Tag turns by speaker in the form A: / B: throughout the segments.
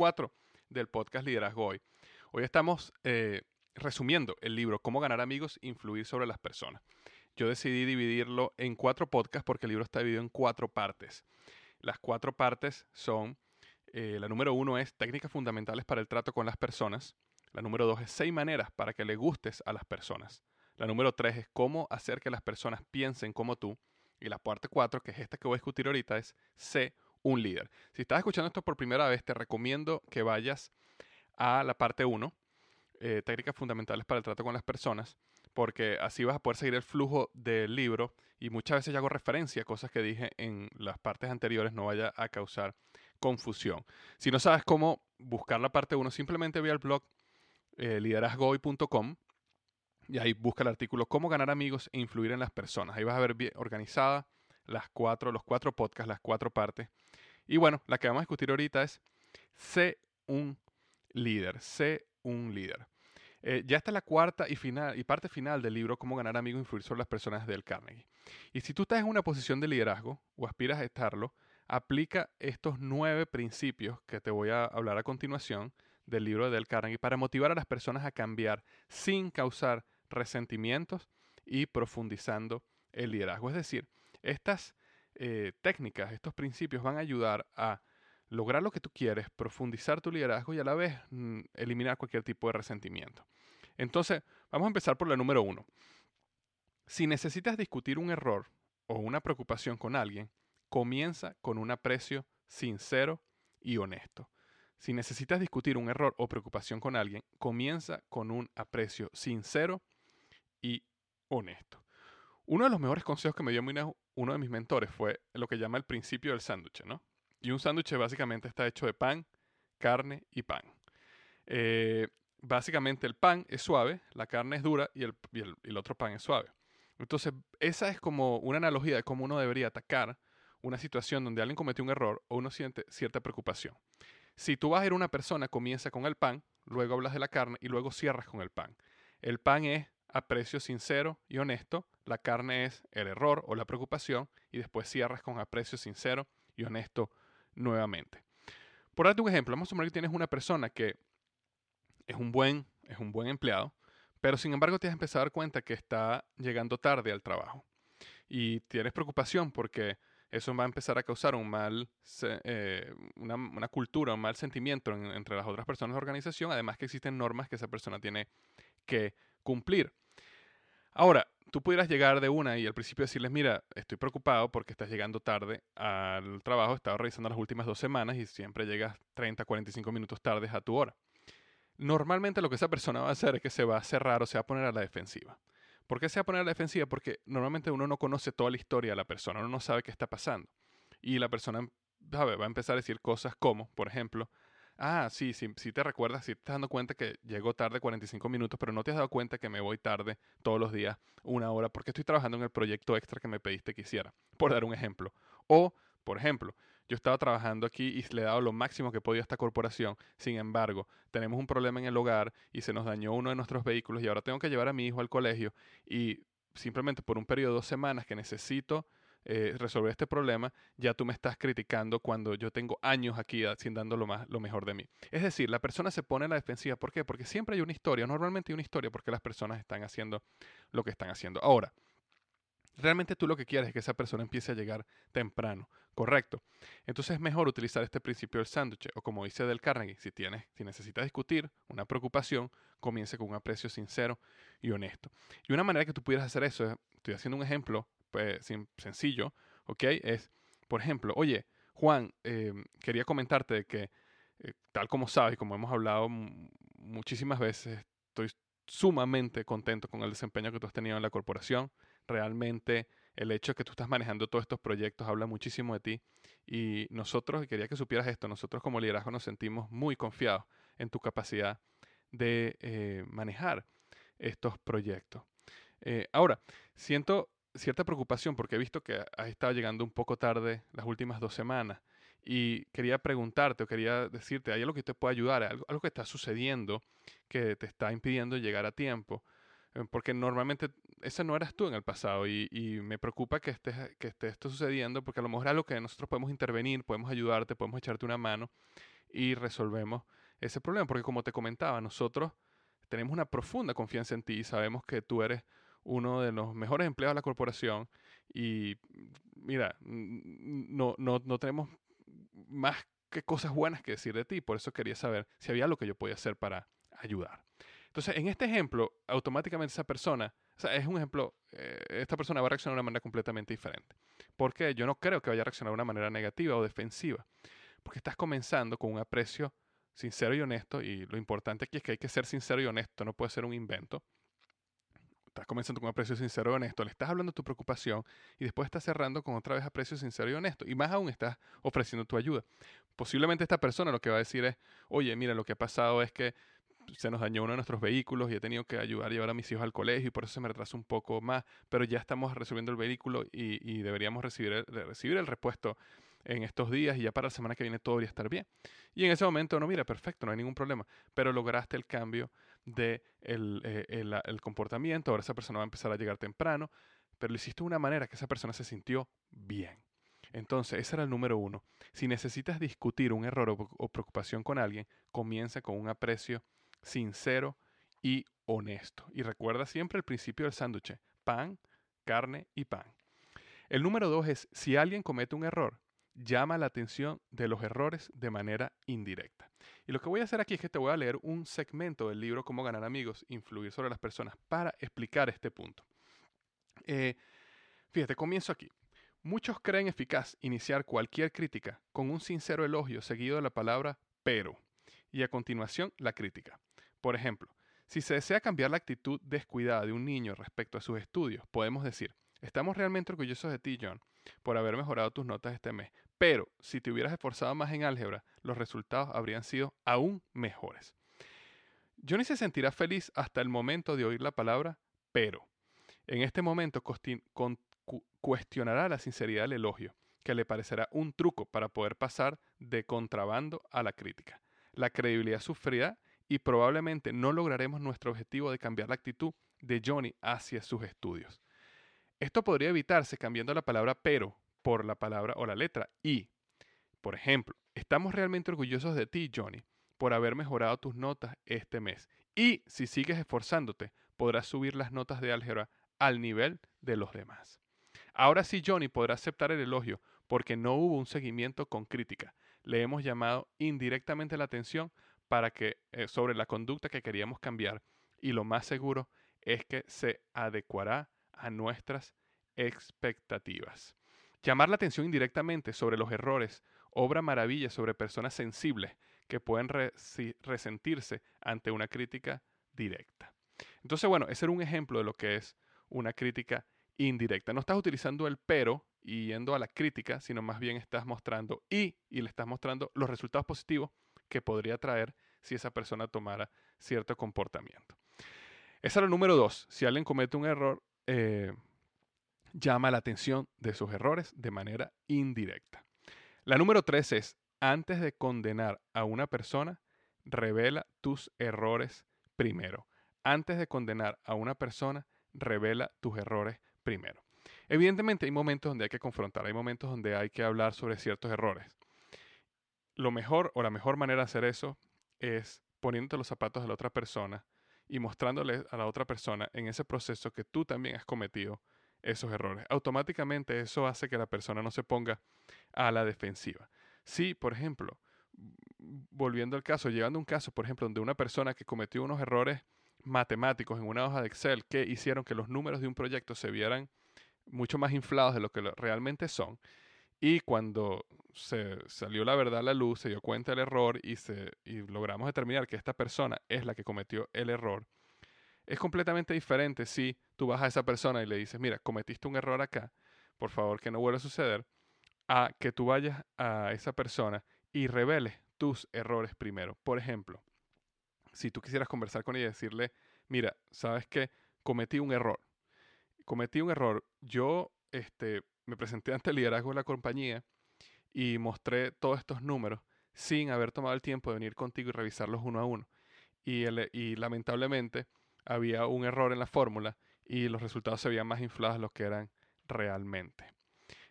A: 4 del podcast Liderazgo Hoy. Hoy estamos eh, resumiendo el libro Cómo ganar amigos e influir sobre las personas. Yo decidí dividirlo en cuatro podcasts porque el libro está dividido en cuatro partes. Las cuatro partes son, eh, la número uno es técnicas fundamentales para el trato con las personas. La número dos es seis maneras para que le gustes a las personas. La número tres es cómo hacer que las personas piensen como tú. Y la parte cuatro, que es esta que voy a discutir ahorita, es sé un líder. Si estás escuchando esto por primera vez, te recomiendo que vayas a la parte 1, eh, técnicas fundamentales para el trato con las personas, porque así vas a poder seguir el flujo del libro y muchas veces hago referencia a cosas que dije en las partes anteriores, no vaya a causar confusión. Si no sabes cómo buscar la parte 1, simplemente ve al blog eh, liderazgohoy.com y ahí busca el artículo Cómo ganar amigos e influir en las personas. Ahí vas a ver bien organizada las cuatro, los cuatro podcasts, las cuatro partes. Y bueno, la que vamos a discutir ahorita es sé un líder, sé un líder. Eh, ya está la cuarta y, final, y parte final del libro Cómo ganar amigos e influir sobre las personas del Carnegie. Y si tú estás en una posición de liderazgo o aspiras a estarlo, aplica estos nueve principios que te voy a hablar a continuación del libro de Del Carnegie para motivar a las personas a cambiar sin causar resentimientos y profundizando el liderazgo. Es decir, estas eh, técnicas, estos principios van a ayudar a lograr lo que tú quieres, profundizar tu liderazgo y a la vez mm, eliminar cualquier tipo de resentimiento. Entonces, vamos a empezar por la número uno. Si necesitas discutir un error o una preocupación con alguien, comienza con un aprecio sincero y honesto. Si necesitas discutir un error o preocupación con alguien, comienza con un aprecio sincero y honesto. Uno de los mejores consejos que me dio uno de mis mentores fue lo que llama el principio del sándwich, ¿no? Y un sándwich básicamente está hecho de pan, carne y pan. Eh, básicamente el pan es suave, la carne es dura y el, el, otro pan es suave. Entonces, esa es como una analogía de cómo uno debería atacar una situación donde alguien cometió un error o uno siente cierta preocupación. Si tú vas a ir a una persona, comienza con el pan, luego hablas de la carne y luego cierras con el pan. El pan es aprecio sincero y honesto, la carne es el error o la preocupación y después cierras con aprecio sincero y honesto nuevamente. Por darte un ejemplo, vamos a suponer que tienes una persona que es un buen, es un buen empleado, pero sin embargo te has empezado a dar cuenta que está llegando tarde al trabajo. y tienes preocupación porque eso va a empezar a causar un mal, eh, una, cultura, un mal sentimiento entre las otras personas de la organización, además que existen normas que esa persona tiene que cumplir. Ahora, tú pudieras llegar de una y al principio decirles, mira, estoy preocupado porque estás llegando tarde al trabajo, he estado revisando las últimas dos semanas y siempre llegas 30, 45 minutos tarde a tu hora. Normalmente lo que esa persona va a hacer es que se va a cerrar o se va a poner a la defensiva. ¿Por qué se va a poner a la defensiva? Porque normalmente uno no conoce toda la historia de la persona, uno no sabe qué está pasando. Y la persona va a empezar a decir cosas como, por ejemplo, Ah, sí, sí, sí te recuerdas, sí te estás dando cuenta que llego tarde 45 minutos, pero no te has dado cuenta que me voy tarde todos los días una hora porque estoy trabajando en el proyecto extra que me pediste que hiciera, por dar un ejemplo. O, por ejemplo, yo estaba trabajando aquí y le he dado lo máximo que podía a esta corporación. Sin embargo, tenemos un problema en el hogar y se nos dañó uno de nuestros vehículos y ahora tengo que llevar a mi hijo al colegio y simplemente por un periodo de dos semanas que necesito eh, resolver este problema, ya tú me estás criticando cuando yo tengo años aquí sin dando lo, más, lo mejor de mí. Es decir, la persona se pone en la defensiva. ¿Por qué? Porque siempre hay una historia, normalmente hay una historia porque las personas están haciendo lo que están haciendo. Ahora, realmente tú lo que quieres es que esa persona empiece a llegar temprano, ¿correcto? Entonces es mejor utilizar este principio del sándwich, o como dice Del Carnegie, si, tienes, si necesitas discutir una preocupación, comience con un aprecio sincero y honesto. Y una manera que tú pudieras hacer eso, estoy haciendo un ejemplo pues, sencillo, ¿ok? Es, por ejemplo, oye, Juan, em, quería comentarte que, eh, tal como sabes, como hemos hablado muchísimas veces, estoy sumamente contento con el desempeño que tú has tenido en la corporación. Realmente el hecho de que tú estás manejando todos estos proyectos habla muchísimo de ti. Y nosotros, quería que supieras esto, nosotros como liderazgo nos sentimos muy confiados en tu capacidad de eh, manejar estos proyectos. Eh, ahora, siento cierta preocupación porque he visto que has estado llegando un poco tarde las últimas dos semanas y quería preguntarte o quería decirte, ¿hay algo que te pueda ayudar? ¿Algo, algo que está sucediendo que te está impidiendo llegar a tiempo? Eh, porque normalmente ese no eras tú en el pasado y, y me preocupa que esté, que esté esto sucediendo porque a lo mejor es algo que nosotros podemos intervenir, podemos ayudarte, podemos echarte una mano y resolvemos ese problema. Porque como te comentaba, nosotros tenemos una profunda confianza en ti y sabemos que tú eres uno de los mejores empleados de la corporación y mira, no, no, no tenemos más que cosas buenas que decir de ti, por eso quería saber si había algo que yo podía hacer para ayudar. Entonces, en este ejemplo, automáticamente esa persona, o sea, es un ejemplo, eh, esta persona va a reaccionar de una manera completamente diferente. Porque yo no creo que vaya a reaccionar de una manera negativa o defensiva, porque estás comenzando con un aprecio sincero y honesto, y lo importante aquí es que hay que ser sincero y honesto, no puede ser un invento estás comenzando con un aprecio sincero y honesto, le estás hablando tu preocupación y después estás cerrando con otra vez aprecio sincero y honesto. Y más aún estás ofreciendo tu ayuda. Posiblemente esta persona lo que va a decir es, oye, mira, lo que ha pasado es que se nos dañó uno de nuestros vehículos y he tenido que ayudar a llevar a mis hijos al colegio y por eso se me retrasa un poco más, pero ya estamos resolviendo el vehículo y, deberíamos recibir el, recibir el repuesto en estos días y ya para la semana que viene todo debería estar bien. Y en ese momento, no, mira, perfecto, no hay ningún problema, pero lograste el cambio de eh, el, comportamiento, ahora esa persona va a empezar a llegar temprano, pero lo hiciste de una manera que esa persona se sintió bien. Entonces, ese era el número uno. Si necesitas discutir un error o, preocupación con alguien, comienza con un aprecio sincero y honesto. Y recuerda siempre el principio del sándwich, pan, carne y pan. El número dos es, si alguien comete un error, llama la atención de los errores de manera indirecta. Y lo que voy a hacer aquí es que te voy a leer un segmento del libro Cómo ganar amigos, influir sobre las personas, para explicar este punto. Eh, fíjate, comienzo aquí. Muchos creen eficaz iniciar cualquier crítica con un sincero elogio seguido de la palabra pero y a continuación la crítica. Por ejemplo, si se desea cambiar la actitud descuidada de un niño respecto a sus estudios, podemos decir, estamos realmente orgullosos de ti, John, por haber mejorado tus notas este mes. Pero si te hubieras esforzado más en álgebra, los resultados habrían sido aún mejores. Johnny se sentirá feliz hasta el momento de oír la palabra pero. En este momento cuestionará la sinceridad del elogio, que le parecerá un truco para poder pasar de contrabando a la crítica. La credibilidad sufrirá y probablemente no lograremos nuestro objetivo de cambiar la actitud de Johnny hacia sus estudios. Esto podría evitarse cambiando la palabra pero por la palabra o la letra y. Por ejemplo, estamos realmente orgullosos de ti, Johnny, por haber mejorado tus notas este mes. Y si sigues esforzándote, podrás subir las notas de álgebra al nivel de los demás. Ahora sí Johnny podrá aceptar el elogio porque no hubo un seguimiento con crítica. Le hemos llamado indirectamente la atención para que eh, sobre la conducta que queríamos cambiar y lo más seguro es que se adecuará a nuestras expectativas. Llamar la atención indirectamente sobre los errores obra maravilla sobre personas sensibles que pueden resentirse ante una crítica directa. Entonces, bueno, ese era un ejemplo de lo que es una crítica indirecta. No estás utilizando el pero y yendo a la crítica, sino más bien estás mostrando y, y le estás mostrando los resultados positivos que podría traer si esa persona tomara cierto comportamiento. Esa era el número dos. Si alguien comete un error, eh, llama la atención de sus errores de manera indirecta. La número tres es, antes de condenar a una persona, revela tus errores primero. Antes de condenar a una persona, revela tus errores primero. Evidentemente hay momentos donde hay que confrontar, hay momentos donde hay que hablar sobre ciertos errores. Lo mejor o la mejor manera de hacer eso es poniendo los zapatos de la otra persona y mostrándole a la otra persona en ese proceso que tú también has cometido esos errores. Automáticamente eso hace que la persona no se ponga a la defensiva. Si, por ejemplo, volviendo al caso, llegando a un caso, por ejemplo, donde una persona que cometió unos errores matemáticos en una hoja de Excel que hicieron que los números de un proyecto se vieran mucho más inflados de lo que realmente son, y cuando se salió la verdad a la luz, se dio cuenta del error y, se, y logramos determinar que esta persona es la que cometió el error, es completamente diferente si tú vas a esa persona y le dices, mira, cometiste un error acá, por favor que no vuelva a suceder, a que tú vayas a esa persona y reveles tus errores primero. Por ejemplo, si tú quisieras conversar con ella y decirle, mira, sabes que cometí un error. Cometí un error. Yo este, me presenté ante el liderazgo de la compañía y mostré todos estos números sin haber tomado el tiempo de venir contigo y revisarlos uno a uno. Y, y lamentablemente había un error en la fórmula y los resultados se veían más inflados de lo que eran realmente.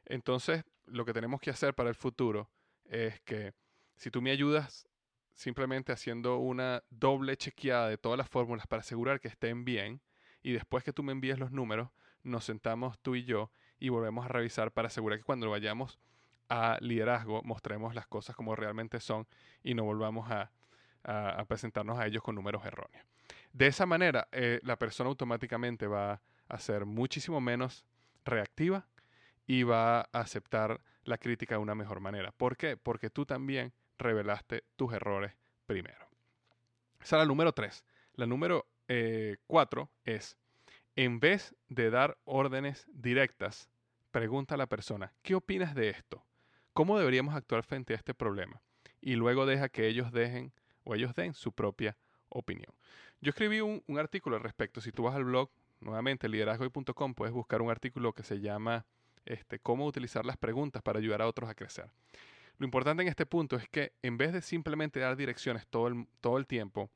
A: Entonces, lo que tenemos que hacer para el futuro es que si tú me ayudas simplemente haciendo una doble chequeada de todas las fórmulas para asegurar que estén bien y después que tú me envíes los números, nos sentamos tú y yo y volvemos a revisar para asegurar que cuando vayamos a liderazgo mostremos las cosas como realmente son y no volvamos a, presentarnos a ellos con números erróneos. De esa manera, eh, la persona automáticamente va a ser muchísimo menos reactiva y va a aceptar la crítica de una mejor manera. ¿Por qué? Porque tú también revelaste tus errores primero. Esa es la número tres. La número eh, cuatro es, en vez de dar órdenes directas, pregunta a la persona, ¿qué opinas de esto? ¿Cómo deberíamos actuar frente a este problema? Y luego deja que ellos dejen o ellos den su propia opinión. Yo escribí un, artículo al respecto. Si tú vas al blog, nuevamente, liderazgoy.com, puedes buscar un artículo que se llama este, Cómo utilizar las preguntas para ayudar a otros a crecer. Lo importante en este punto es que en vez de simplemente dar direcciones todo el, todo el tiempo,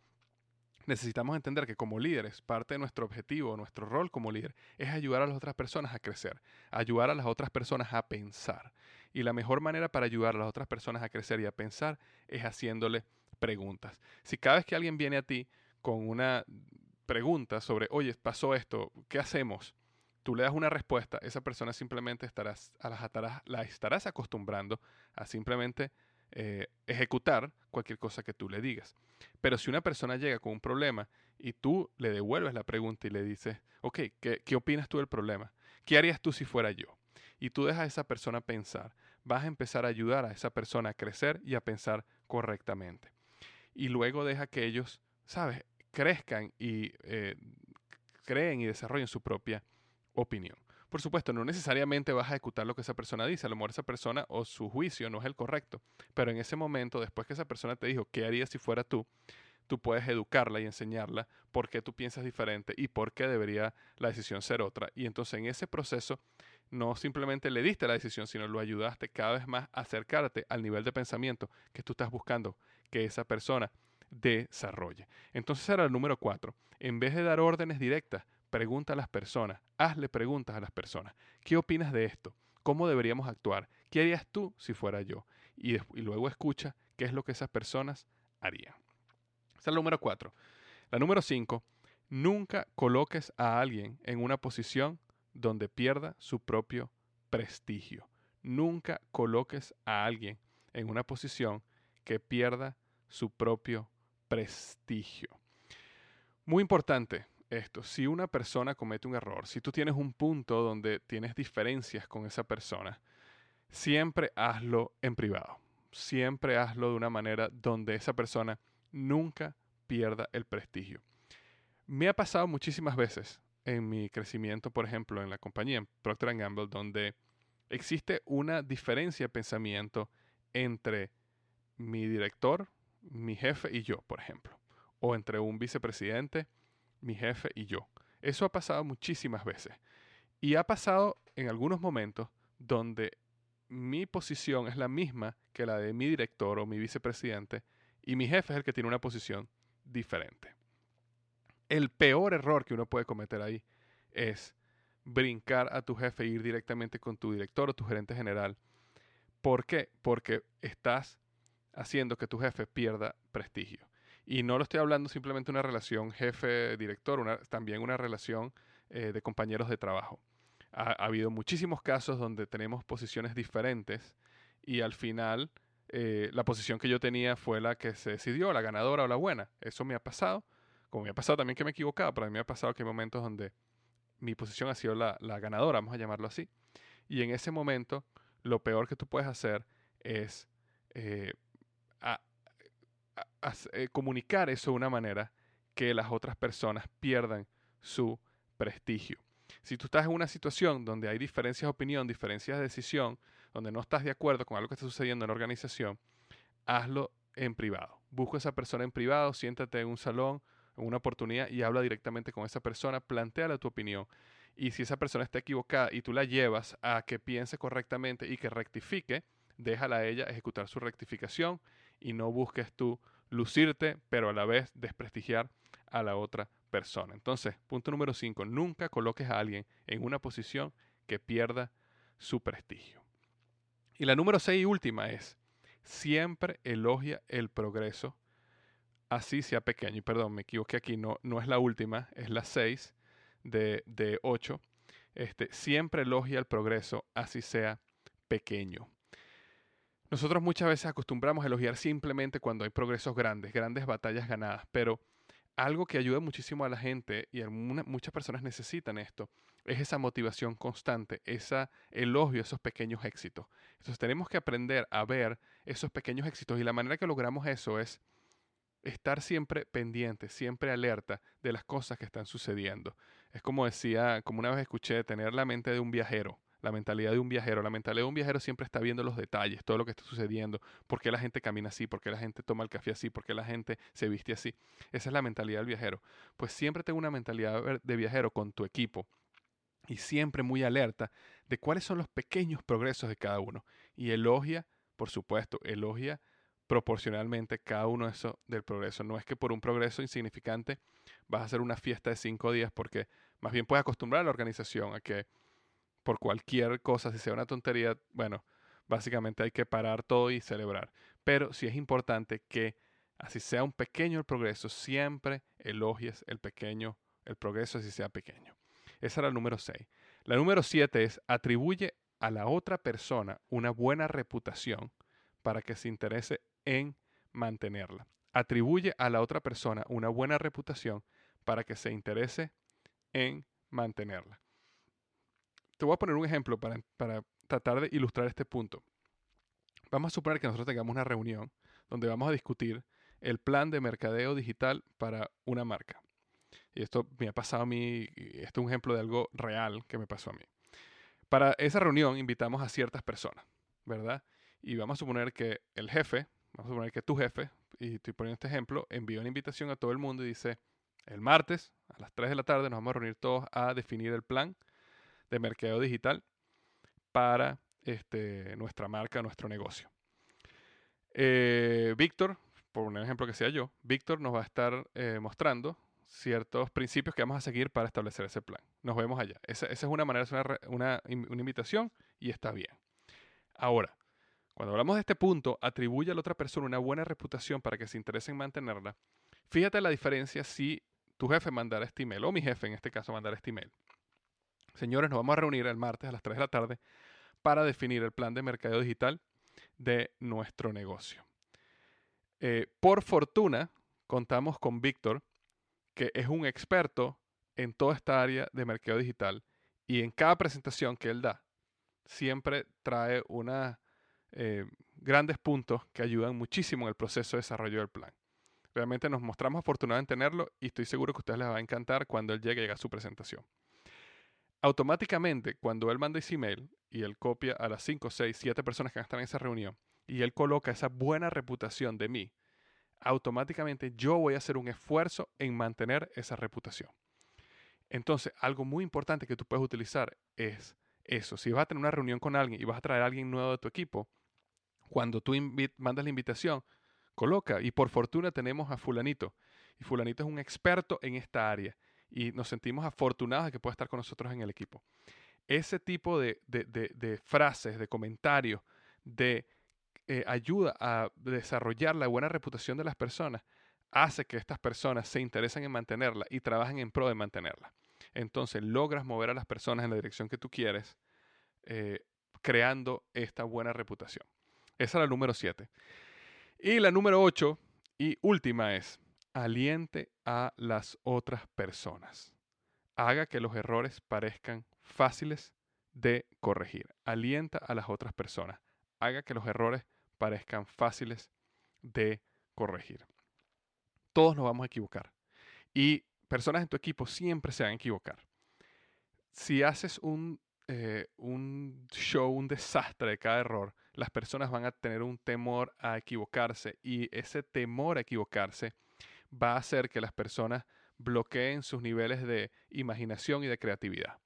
A: necesitamos entender que como líderes, parte de nuestro objetivo, nuestro rol como líder, es ayudar a las otras personas a crecer, ayudar a las otras personas a pensar. Y la mejor manera para ayudar a las otras personas a crecer y a pensar es haciéndole preguntas. Si cada vez que alguien viene a ti con una pregunta sobre, oye, pasó esto, ¿qué hacemos? tú le das una respuesta, esa persona simplemente estarás, a las la estarás acostumbrando a simplemente eh, ejecutar cualquier cosa que tú le digas. Pero si una persona llega con un problema y tú le devuelves la pregunta y le dices, ok, ¿qué, qué opinas tú del problema? ¿Qué harías tú si fuera yo? Y tú dejas a esa persona pensar, vas a empezar a ayudar a esa persona a crecer y a pensar correctamente. Y luego deja que ellos, ¿sabes?, crezcan y eh, creen y desarrollen su propia opinión. Por supuesto, no necesariamente vas a ejecutar lo que esa persona dice, a lo mejor esa persona o su juicio no es el correcto, pero en ese momento, después que esa persona te dijo qué harías si fuera tú, tú puedes educarla y enseñarla por qué tú piensas diferente y por qué debería la decisión ser otra. Y entonces en ese proceso no simplemente le diste la decisión, sino lo ayudaste cada vez más a acercarte al nivel de pensamiento que tú estás buscando que esa persona desarrolle. Entonces era el número cuatro. En vez de dar órdenes directas, pregunta a las personas, hazle preguntas a las personas. ¿Qué opinas de esto? ¿Cómo deberíamos actuar? ¿Qué harías tú si fuera yo? Y, luego escucha qué es lo que esas personas harían. Esa es la número cuatro. La número cinco, nunca coloques a alguien en una posición donde pierda su propio prestigio. Nunca coloques a alguien en una posición que pierda su propio prestigio. Muy importante esto, si una persona comete un error, si tú tienes un punto donde tienes diferencias con esa persona, siempre hazlo en privado. Siempre hazlo de una manera donde esa persona nunca pierda el prestigio. Me ha pasado muchísimas veces en mi crecimiento, por ejemplo, en la compañía, en Procter Gamble, donde existe una diferencia de pensamiento entre mi director, mi jefe y yo, por ejemplo, o entre un vicepresidente, mi jefe y yo. Eso ha pasado muchísimas veces. Y ha pasado en algunos momentos donde mi posición es la misma que la de mi director o mi vicepresidente y mi jefe es el que tiene una posición diferente. El peor error que uno puede cometer ahí es brincar a tu jefe e ir directamente con tu director o tu gerente general. ¿Por qué? Porque estás haciendo que tu jefe pierda prestigio. Y no lo estoy hablando simplemente de una relación jefe-director, también una relación eh, de compañeros de trabajo. Ha, habido muchísimos casos donde tenemos posiciones diferentes y al final eh, la posición que yo tenía fue la que se decidió, la ganadora o la buena. Eso me ha pasado, como me ha pasado también que me he equivocado, pero a mí me ha pasado que hay momentos donde mi posición ha sido la, ganadora, vamos a llamarlo así. Y en ese momento, lo peor que tú puedes hacer es eh, eh, comunicar eso de una manera que las otras personas pierdan su prestigio. Si tú estás en una situación donde hay diferencias de opinión, diferencias de decisión, donde no estás de acuerdo con algo que está sucediendo en la organización, hazlo en privado. Busca a esa persona en privado, siéntate en un salón, en una oportunidad y habla directamente con esa persona, planteale tu opinión. Y si esa persona está equivocada y tú la llevas a que piense correctamente y que rectifique, déjala a ella ejecutar su rectificación y no busques tú lucirte, pero a la vez desprestigiar a la otra persona. Entonces, punto número 5, nunca coloques a alguien en una posición que pierda su prestigio. Y la número 6 y última es, siempre elogia el progreso, así sea pequeño. Y perdón, me equivoqué aquí, no, no es la última, es la 6 de, de 8. Este, siempre elogia el progreso, así sea pequeño. Nosotros muchas veces acostumbramos a elogiar simplemente cuando hay progresos grandes, grandes batallas ganadas, pero algo que ayuda muchísimo a la gente y muchas personas necesitan esto es esa motivación constante, ese elogio esos pequeños éxitos. Entonces tenemos que aprender a ver esos pequeños éxitos y la manera que logramos eso es estar siempre pendiente, siempre alerta de las cosas que están sucediendo. Es como decía, como una vez escuché, tener la mente de un viajero la mentalidad de un viajero. La mentalidad de un viajero siempre está viendo los detalles, todo lo que está sucediendo, por qué la gente camina así, por qué la gente toma el café así, por qué la gente se viste así. Esa es la mentalidad del viajero. Pues siempre tengo una mentalidad de viajero con tu equipo y siempre muy alerta de cuáles son los pequeños progresos de cada uno. Y elogia, por supuesto, elogia proporcionalmente cada uno de esos del progreso. No es que por un progreso insignificante vas a hacer una fiesta de cinco días, porque más bien puedes acostumbrar a la organización a que por cualquier cosa, si sea una tontería, bueno, básicamente hay que parar todo y celebrar. Pero sí es importante que, así sea un pequeño el progreso, siempre elogies el pequeño, el progreso, así sea pequeño. Esa era la número 6. La número 7 es atribuye a la otra persona una buena reputación para que se interese en mantenerla. Atribuye a la otra persona una buena reputación para que se interese en mantenerla. Te voy a poner un ejemplo para, tratar de ilustrar este punto. Vamos a suponer que nosotros tengamos una reunión donde vamos a discutir el plan de mercadeo digital para una marca. Y esto me ha pasado a mí, esto es un ejemplo de algo real que me pasó a mí. Para esa reunión invitamos a ciertas personas, ¿verdad? Y vamos a suponer que el jefe, vamos a suponer que tu jefe, y estoy poniendo este ejemplo, envió una invitación a todo el mundo y dice, el martes a las 3 de la tarde nos vamos a reunir todos a definir el plan de mercado digital para este, nuestra marca, nuestro negocio. Eh, Víctor, por un ejemplo que sea yo, Víctor nos va a estar eh, mostrando ciertos principios que vamos a seguir para establecer ese plan. Nos vemos allá. Esa, es una manera, es una, una, una, invitación y está bien. Ahora, cuando hablamos de este punto, atribuye a la otra persona una buena reputación para que se interese en mantenerla. Fíjate la diferencia si tu jefe mandara este email, o mi jefe en este caso mandara este email. Señores, nos vamos a reunir el martes a las 3 de la tarde para definir el plan de mercado digital de nuestro negocio. Eh, por fortuna, contamos con Víctor, que es un experto en toda esta área de mercado digital y en cada presentación que él da, siempre trae unos eh, grandes puntos que ayudan muchísimo en el proceso de desarrollo del plan. Realmente nos mostramos afortunados en tenerlo y estoy seguro que a ustedes les va a encantar cuando él llegue a su presentación. Automáticamente, cuando él manda ese email y él copia a las 5, 6, 7 personas que van a estar en esa reunión y él coloca esa buena reputación de mí, automáticamente yo voy a hacer un esfuerzo en mantener esa reputación. Entonces, algo muy importante que tú puedes utilizar es eso. Si vas a tener una reunión con alguien y vas a traer a alguien nuevo de tu equipo, cuando tú mandas la invitación, coloca, y por fortuna tenemos a fulanito, y fulanito es un experto en esta área, y nos sentimos afortunados de que pueda estar con nosotros en el equipo. Ese tipo de, frases, de comentarios, de eh, ayuda a desarrollar la buena reputación de las personas, hace que estas personas se interesen en mantenerla y trabajen en pro de mantenerla. Entonces logras mover a las personas en la dirección que tú quieres, eh, creando esta buena reputación. Esa es la número 7. Y la número 8 y última es, aliente a las otras personas. Haga que los errores parezcan fáciles de corregir. Alienta a las otras personas. Haga que los errores parezcan fáciles de corregir. Todos nos vamos a equivocar. Y personas en tu equipo siempre se van a equivocar. Si haces un, eh, un show, un desastre de cada error, las personas van a tener un temor a equivocarse y ese temor a equivocarse va a hacer que las personas bloqueen sus niveles de imaginación y de creatividad.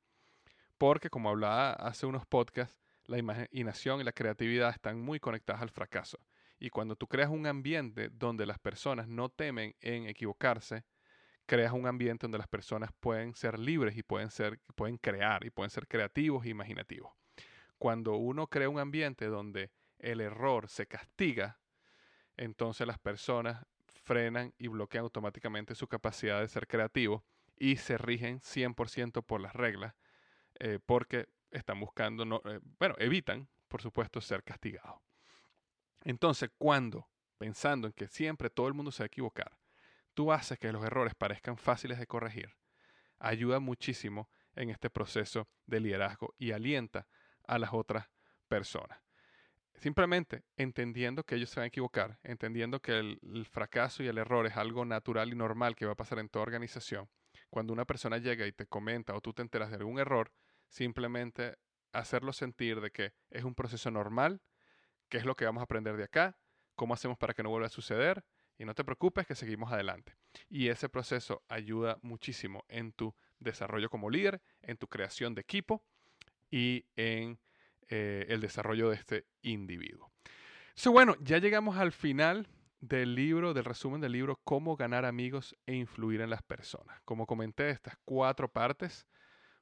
A: Porque como hablaba hace unos podcasts, la imaginación y la creatividad están muy conectadas al fracaso. Y cuando tú creas un ambiente donde las personas no temen en equivocarse, creas un ambiente donde las personas pueden ser libres y pueden, ser, pueden crear y pueden ser creativos e imaginativos. Cuando uno crea un ambiente donde el error se castiga, entonces las personas frenan y bloquean automáticamente su capacidad de ser creativo y se rigen 100% por las reglas eh, porque están buscando, no, eh, bueno, evitan, por supuesto, ser castigados. Entonces, cuando, pensando en que siempre todo el mundo se va a equivocar, tú haces que los errores parezcan fáciles de corregir, ayuda muchísimo en este proceso de liderazgo y alienta a las otras personas. Simplemente entendiendo que ellos se van a equivocar, entendiendo que el, fracaso y el error es algo natural y normal que va a pasar en toda organización. Cuando una persona llega y te comenta o tú te enteras de algún error, simplemente hacerlo sentir de que es un proceso normal, que es lo que vamos a aprender de acá, cómo hacemos para que no vuelva a suceder y no te preocupes que seguimos adelante. Y ese proceso ayuda muchísimo en tu desarrollo como líder, en tu creación de equipo y en eh, el desarrollo de este individuo. So, bueno, ya llegamos al final del libro, del resumen del libro Cómo ganar amigos e influir en las personas. Como comenté, estas cuatro partes,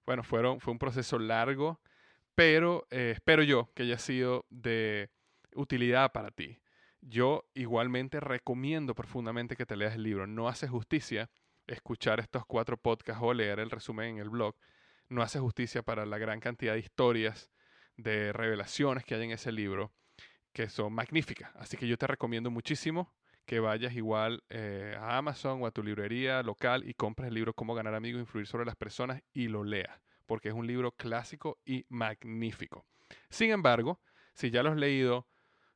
A: bueno, fueron, fue un proceso largo, pero eh, espero yo que haya sido de utilidad para ti. Yo igualmente recomiendo profundamente que te leas el libro. No hace justicia escuchar estos cuatro podcasts o leer el resumen en el blog. No hace justicia para la gran cantidad de historias de revelaciones que hay en ese libro, que son magníficas. Así que yo te recomiendo muchísimo que vayas igual eh, a Amazon o a tu librería local y compres el libro Cómo ganar amigos e influir sobre las personas y lo leas, porque es un libro clásico y magnífico. Sin embargo, si ya lo has leído,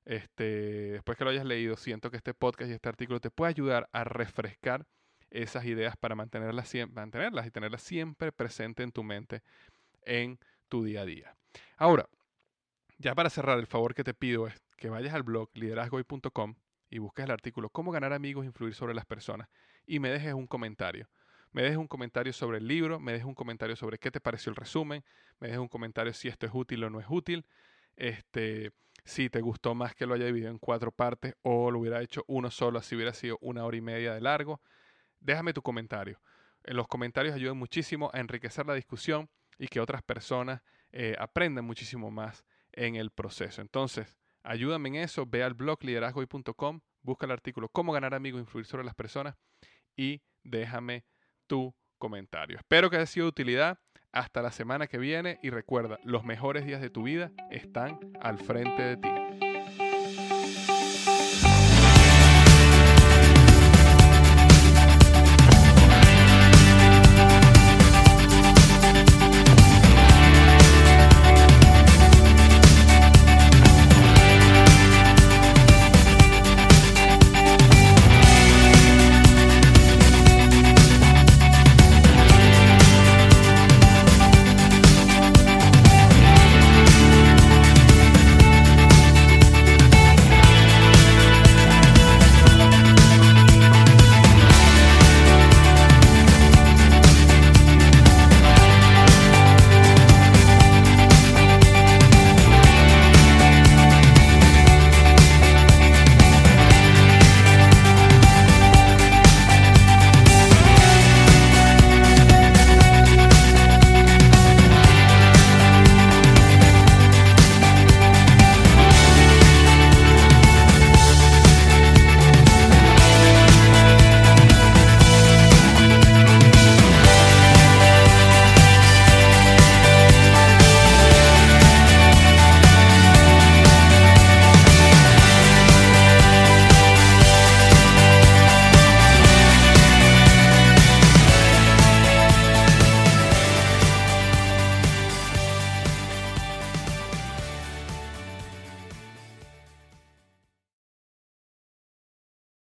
A: este, después que lo hayas leído, siento que este podcast y este artículo te puede ayudar a refrescar esas ideas para mantenerlas, mantenerlas y tenerlas siempre presente en tu mente en tu día a día. Ahora, ya para cerrar, el favor que te pido es que vayas al blog liderazgoy.com y busques el artículo Cómo ganar amigos e influir sobre las personas y me dejes un comentario. Me dejes un comentario sobre el libro, me dejes un comentario sobre qué te pareció el resumen, me dejes un comentario si esto es útil o no es útil, este, si te gustó más que lo haya dividido en cuatro partes o lo hubiera hecho uno solo, así hubiera sido una hora y media de largo. Déjame tu comentario. En los comentarios ayudan muchísimo a enriquecer la discusión y que otras personas eh, aprendan muchísimo más en el proceso. Entonces, ayúdame en eso, ve al blog liderazgoy.com, busca el artículo Cómo ganar amigos e influir sobre las personas y déjame tu comentario. Espero que haya sido de utilidad. Hasta la semana que viene y recuerda, los mejores días de tu vida están al frente de ti.